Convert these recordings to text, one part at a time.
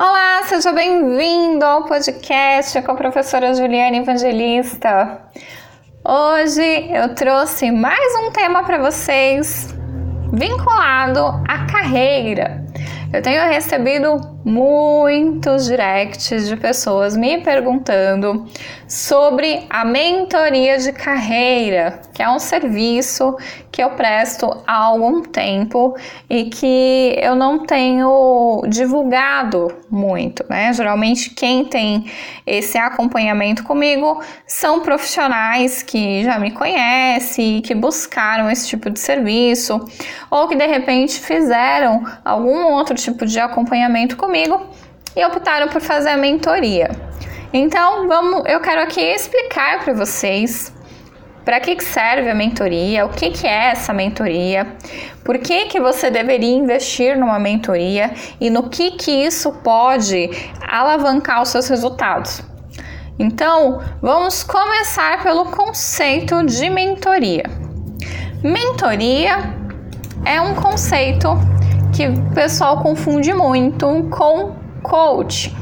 Olá, seja bem-vindo ao podcast com a professora Juliana Evangelista. Hoje eu trouxe mais um tema para vocês vinculado à carreira. Eu tenho recebido muitos directs de pessoas me perguntando sobre a mentoria de carreira, que é um serviço que eu presto há algum tempo e que eu não tenho divulgado muito, né? Geralmente quem tem esse acompanhamento comigo são profissionais que já me conhecem, que buscaram esse tipo de serviço ou que de repente fizeram algum outro tipo de acompanhamento comigo e optaram por fazer a mentoria. Então, vamos, eu quero aqui explicar para vocês para que, serve a mentoria, o que, que é essa mentoria, por que, que você deveria investir numa mentoria e no que, que isso pode alavancar os seus resultados. Então, vamos começar pelo conceito de mentoria. Mentoria é um conceito que o pessoal confunde muito com coach.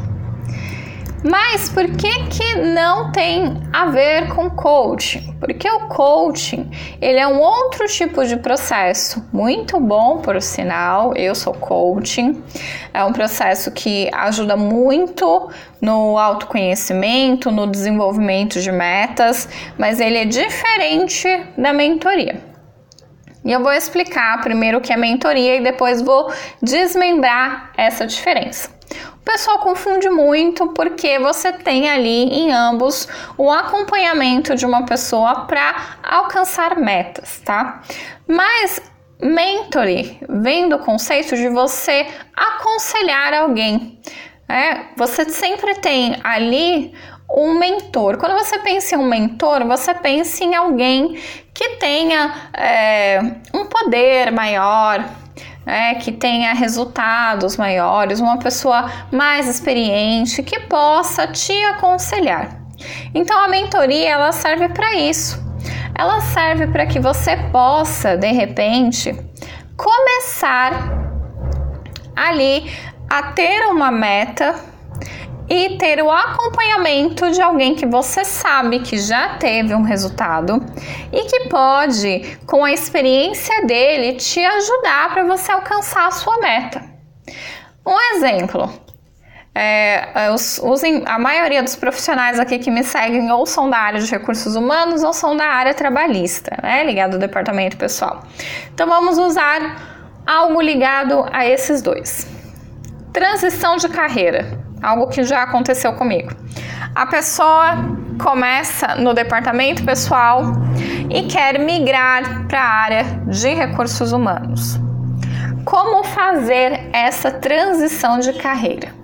Mas por que que não tem a ver com coaching? Porque o coaching, ele é um outro tipo de processo, muito bom por sinal, eu sou coaching. É um processo que ajuda muito no autoconhecimento, no desenvolvimento de metas, mas ele é diferente da mentoria. E eu vou explicar primeiro o que é mentoria e depois vou desmembrar essa diferença pessoal confunde muito porque você tem ali em ambos o acompanhamento de uma pessoa para alcançar metas, tá? Mas mentoring vem do conceito de você aconselhar alguém. É, você sempre tem ali um mentor. Quando você pensa em um mentor, você pensa em alguém que tenha é, um poder maior, né, que tenha resultados maiores, uma pessoa mais experiente que possa te aconselhar. Então a mentoria ela serve para isso. Ela serve para que você possa, de repente, começar ali a ter uma meta e ter o acompanhamento de alguém que você sabe que já teve um resultado e que pode, com a experiência dele, te ajudar para você alcançar a sua meta. Um exemplo. É, os, os, a maioria dos profissionais aqui que me seguem ou são da área de recursos humanos ou são da área trabalhista, né, ligado ao departamento pessoal. Então vamos usar algo ligado a esses dois. Transição de carreira algo que já aconteceu comigo. A pessoa começa no departamento pessoal e quer migrar para a área de recursos humanos. Como fazer essa transição de carreira?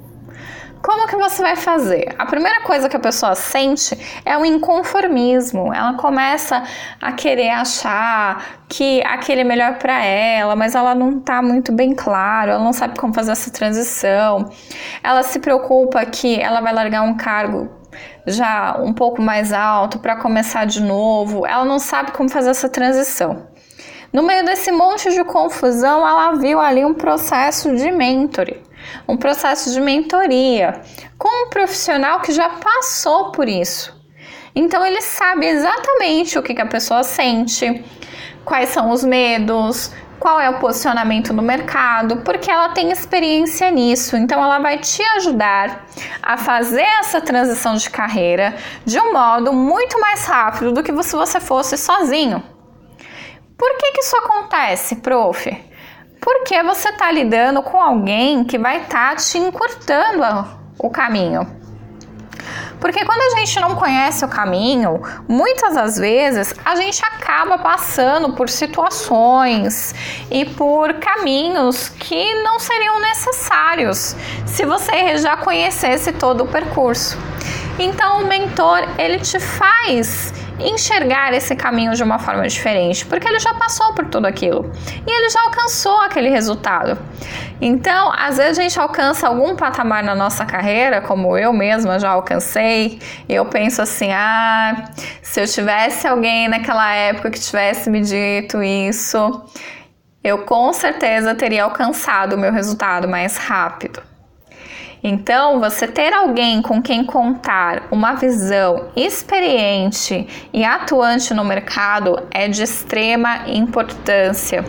Como que você vai fazer? A primeira coisa que a pessoa sente é o inconformismo. Ela começa a querer achar que aquele é melhor para ela, mas ela não tá muito bem claro, ela não sabe como fazer essa transição. Ela se preocupa que ela vai largar um cargo já um pouco mais alto para começar de novo. Ela não sabe como fazer essa transição. No meio desse monte de confusão, ela viu ali um processo de mentoring um processo de mentoria com um profissional que já passou por isso. Então ele sabe exatamente o que, que a pessoa sente, quais são os medos, qual é o posicionamento no mercado, porque ela tem experiência nisso. Então ela vai te ajudar a fazer essa transição de carreira de um modo muito mais rápido do que se você fosse sozinho. Por que, que isso acontece, prof? porque você está lidando com alguém que vai estar tá te encurtando o caminho. Porque quando a gente não conhece o caminho, muitas das vezes a gente acaba passando por situações e por caminhos que não seriam necessários se você já conhecesse todo o percurso. Então o mentor ele te faz enxergar esse caminho de uma forma diferente, porque ele já passou por tudo aquilo e ele já alcançou aquele resultado. Então, às vezes a gente alcança algum patamar na nossa carreira, como eu mesma já alcancei, e eu penso assim: ah, se eu tivesse alguém naquela época que tivesse me dito isso, eu com certeza teria alcançado o meu resultado mais rápido. Então, você ter alguém com quem contar uma visão experiente e atuante no mercado é de extrema importância,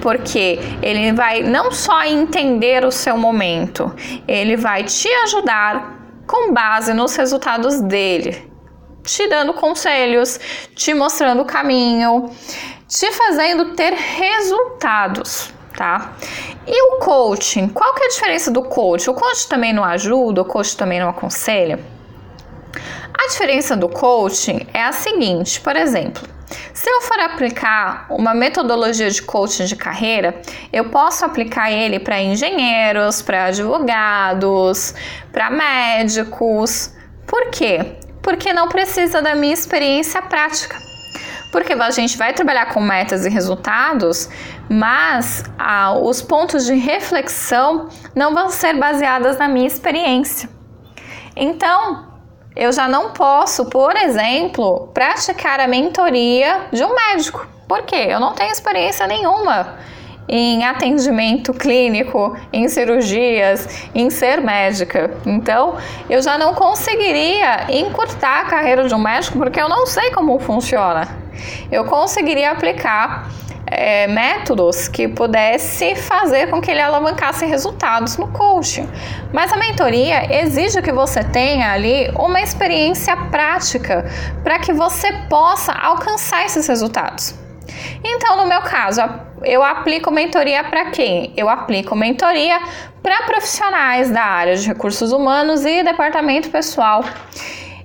porque ele vai não só entender o seu momento, ele vai te ajudar com base nos resultados dele, te dando conselhos, te mostrando o caminho, te fazendo ter resultados tá? E o coaching, qual que é a diferença do coach? O coach também não ajuda, o coach também não aconselha? A diferença do coaching é a seguinte, por exemplo, se eu for aplicar uma metodologia de coaching de carreira, eu posso aplicar ele para engenheiros, para advogados, para médicos. Por quê? Porque não precisa da minha experiência prática porque a gente vai trabalhar com metas e resultados, mas ah, os pontos de reflexão não vão ser baseados na minha experiência. Então, eu já não posso, por exemplo, praticar a mentoria de um médico. Por quê? Eu não tenho experiência nenhuma em atendimento clínico, em cirurgias, em ser médica. Então, eu já não conseguiria encurtar a carreira de um médico porque eu não sei como funciona eu conseguiria aplicar é, métodos que pudesse fazer com que ele alavancasse resultados no coaching. Mas a mentoria exige que você tenha ali uma experiência prática para que você possa alcançar esses resultados. Então, no meu caso, eu aplico mentoria para quem? Eu aplico mentoria para profissionais da área de recursos humanos e departamento pessoal.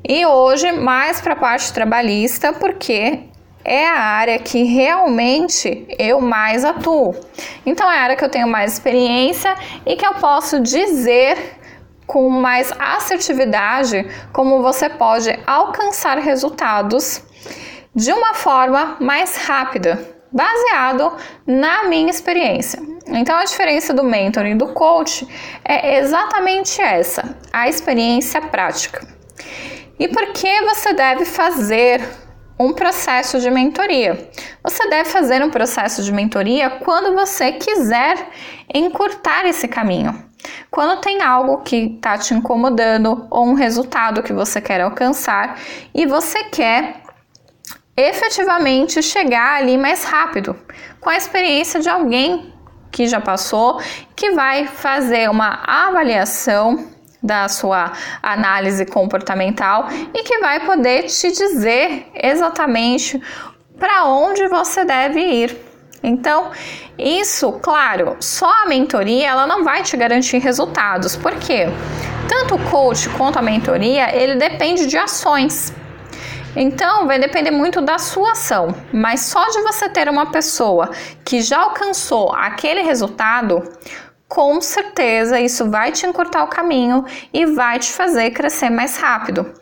E hoje, mais para a parte trabalhista, porque é a área que realmente eu mais atuo. Então é a área que eu tenho mais experiência e que eu posso dizer com mais assertividade como você pode alcançar resultados de uma forma mais rápida, baseado na minha experiência. Então a diferença do mentor e do coach é exatamente essa, a experiência prática. E por que você deve fazer um processo de mentoria. Você deve fazer um processo de mentoria quando você quiser encurtar esse caminho. Quando tem algo que está te incomodando ou um resultado que você quer alcançar e você quer efetivamente chegar ali mais rápido, com a experiência de alguém que já passou, que vai fazer uma avaliação da sua análise comportamental e que vai poder te dizer exatamente para onde você deve ir. Então, isso, claro, só a mentoria ela não vai te garantir resultados. Por quê? Tanto o coach quanto a mentoria, ele depende de ações. Então, vai depender muito da sua ação, mas só de você ter uma pessoa que já alcançou aquele resultado, com certeza isso vai te encurtar o caminho e vai te fazer crescer mais rápido.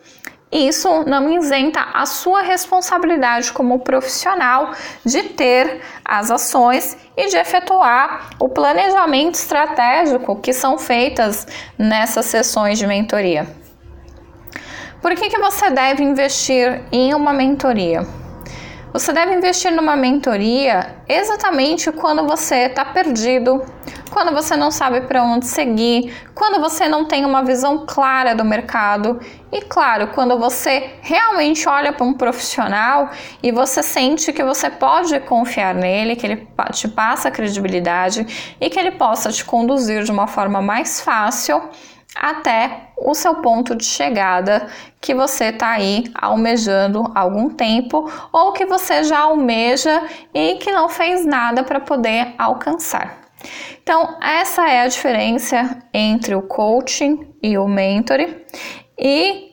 Isso não isenta a sua responsabilidade como profissional de ter as ações e de efetuar o planejamento estratégico que são feitas nessas sessões de mentoria. Por que, que você deve investir em uma mentoria? Você deve investir numa mentoria exatamente quando você está perdido, quando você não sabe para onde seguir, quando você não tem uma visão clara do mercado e, claro, quando você realmente olha para um profissional e você sente que você pode confiar nele, que ele te passa credibilidade e que ele possa te conduzir de uma forma mais fácil até o seu ponto de chegada que você está aí almejando há algum tempo ou que você já almeja e que não fez nada para poder alcançar. Então, essa é a diferença entre o coaching e o mentoring e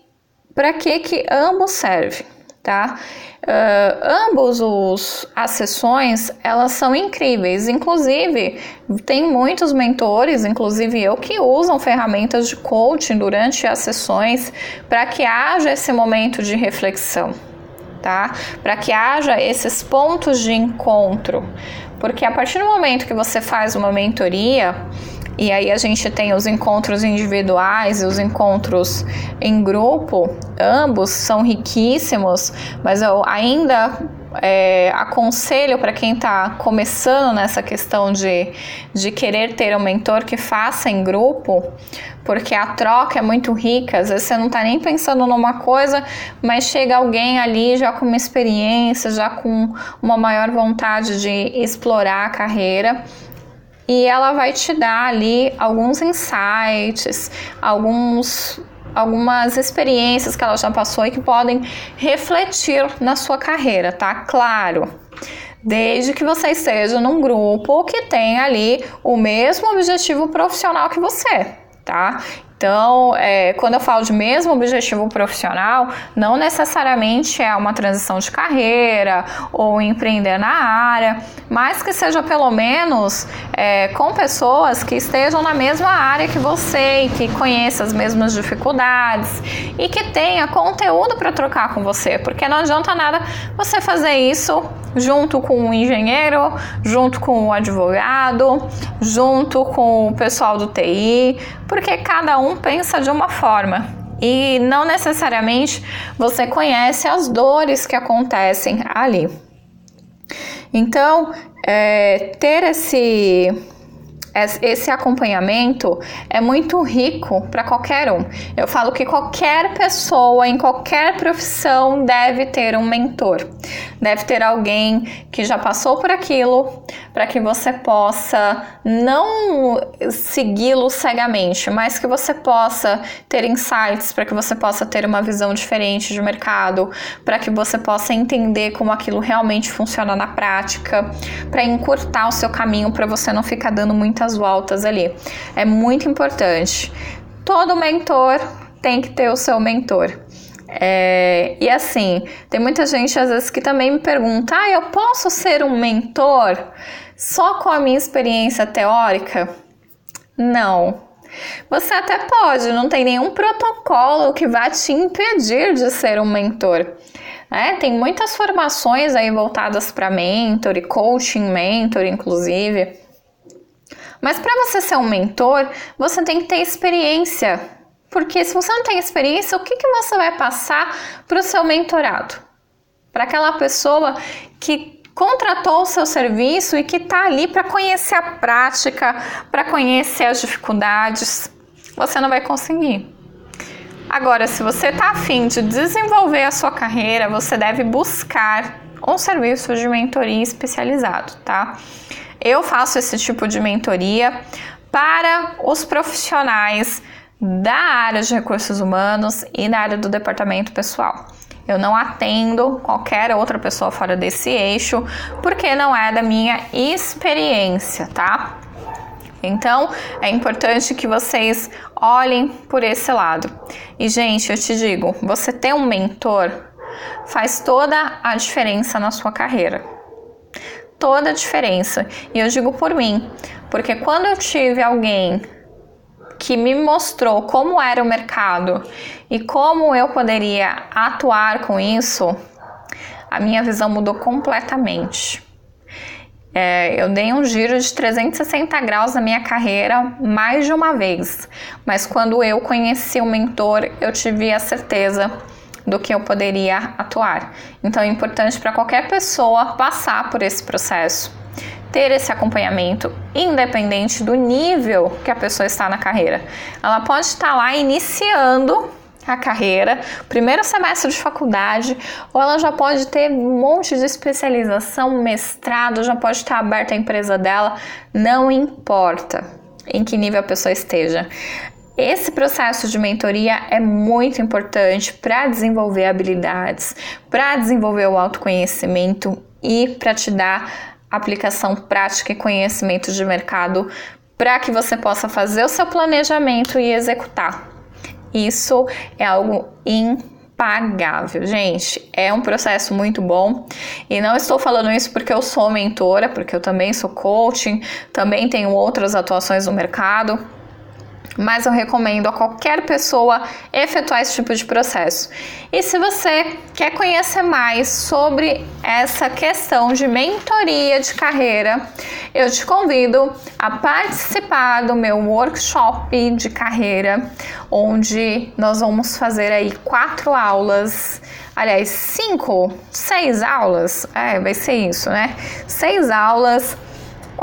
para que que ambos servem, tá? Uh, ambos os as sessões elas são incríveis. Inclusive tem muitos mentores, inclusive eu, que usam ferramentas de coaching durante as sessões para que haja esse momento de reflexão, tá? Para que haja esses pontos de encontro, porque a partir do momento que você faz uma mentoria e aí a gente tem os encontros individuais e os encontros em grupo, ambos são riquíssimos, mas eu ainda é, aconselho para quem está começando nessa questão de, de querer ter um mentor que faça em grupo, porque a troca é muito rica. Às vezes você não está nem pensando numa coisa, mas chega alguém ali já com uma experiência, já com uma maior vontade de explorar a carreira e ela vai te dar ali alguns insights, alguns algumas experiências que ela já passou e que podem refletir na sua carreira, tá? Claro. Desde que você esteja num grupo que tem ali o mesmo objetivo profissional que você, tá? Então, é, quando eu falo de mesmo objetivo profissional, não necessariamente é uma transição de carreira ou empreender na área, mas que seja pelo menos é, com pessoas que estejam na mesma área que você e que conheçam as mesmas dificuldades e que tenha conteúdo para trocar com você, porque não adianta nada você fazer isso junto com o engenheiro, junto com o advogado, junto com o pessoal do TI, porque cada um pensa de uma forma e não necessariamente você conhece as dores que acontecem ali. Então, é, ter esse esse acompanhamento é muito rico para qualquer um. Eu falo que qualquer pessoa em qualquer profissão deve ter um mentor, deve ter alguém que já passou por aquilo para que você possa não segui-lo cegamente, mas que você possa ter insights, para que você possa ter uma visão diferente de mercado, para que você possa entender como aquilo realmente funciona na prática, para encurtar o seu caminho para você não ficar dando muita muitas voltas ali. É muito importante. Todo mentor tem que ter o seu mentor. É, e assim, tem muita gente às vezes que também me pergunta: ah, eu posso ser um mentor só com a minha experiência teórica? Não. Você até pode, não tem nenhum protocolo que vá te impedir de ser um mentor. É, tem muitas formações aí voltadas para mentor e coaching mentor, inclusive. Mas para você ser um mentor, você tem que ter experiência. Porque se você não tem experiência, o que, que você vai passar para o seu mentorado? Para aquela pessoa que contratou o seu serviço e que está ali para conhecer a prática, para conhecer as dificuldades, você não vai conseguir. Agora, se você está afim de desenvolver a sua carreira, você deve buscar um serviço de mentoria especializado, tá? Eu faço esse tipo de mentoria para os profissionais da área de recursos humanos e da área do departamento pessoal. Eu não atendo qualquer outra pessoa fora desse eixo, porque não é da minha experiência, tá? Então, é importante que vocês olhem por esse lado. E, gente, eu te digo, você ter um mentor faz toda a diferença na sua carreira toda a diferença. E eu digo por mim, porque quando eu tive alguém que me mostrou como era o mercado e como eu poderia atuar com isso, a minha visão mudou completamente. É, eu dei um giro de 360 graus na minha carreira mais de uma vez, mas quando eu conheci o mentor, eu tive a certeza do que eu poderia atuar. Então é importante para qualquer pessoa passar por esse processo, ter esse acompanhamento, independente do nível que a pessoa está na carreira. Ela pode estar lá iniciando a carreira, primeiro semestre de faculdade, ou ela já pode ter um monte de especialização, mestrado, já pode estar aberta a empresa dela, não importa em que nível a pessoa esteja. Esse processo de mentoria é muito importante para desenvolver habilidades, para desenvolver o autoconhecimento e para te dar aplicação prática e conhecimento de mercado para que você possa fazer o seu planejamento e executar. Isso é algo impagável, gente. É um processo muito bom e não estou falando isso porque eu sou mentora, porque eu também sou coaching, também tenho outras atuações no mercado mas eu recomendo a qualquer pessoa efetuar esse tipo de processo. E se você quer conhecer mais sobre essa questão de mentoria de carreira, eu te convido a participar do meu workshop de carreira, onde nós vamos fazer aí quatro aulas aliás, cinco, seis aulas, é, vai ser isso, né? Seis aulas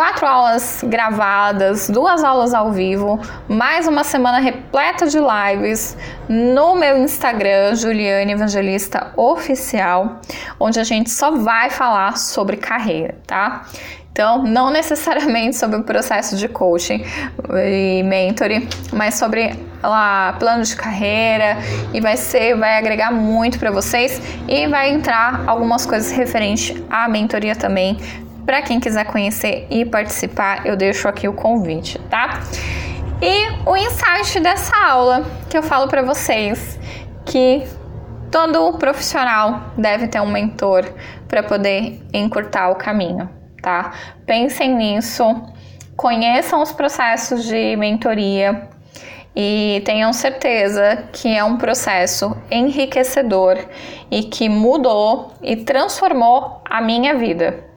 quatro aulas gravadas, duas aulas ao vivo, mais uma semana repleta de lives no meu Instagram, Juliane Evangelista Oficial, onde a gente só vai falar sobre carreira, tá? Então, não necessariamente sobre o processo de coaching e mentoring, mas sobre lá, plano de carreira e vai ser, vai agregar muito para vocês e vai entrar algumas coisas referentes à mentoria também para quem quiser conhecer e participar, eu deixo aqui o convite, tá? E o insight dessa aula que eu falo para vocês que todo profissional deve ter um mentor para poder encurtar o caminho, tá? Pensem nisso, conheçam os processos de mentoria e tenham certeza que é um processo enriquecedor e que mudou e transformou a minha vida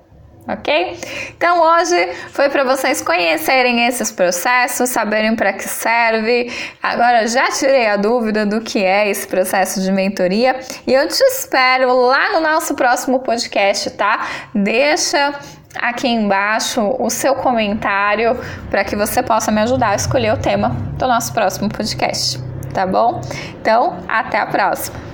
ok? Então hoje foi para vocês conhecerem esses processos, saberem para que serve. Agora já tirei a dúvida do que é esse processo de mentoria e eu te espero lá no nosso próximo podcast, tá? Deixa aqui embaixo o seu comentário para que você possa me ajudar a escolher o tema do nosso próximo podcast, tá bom? Então, até a próxima.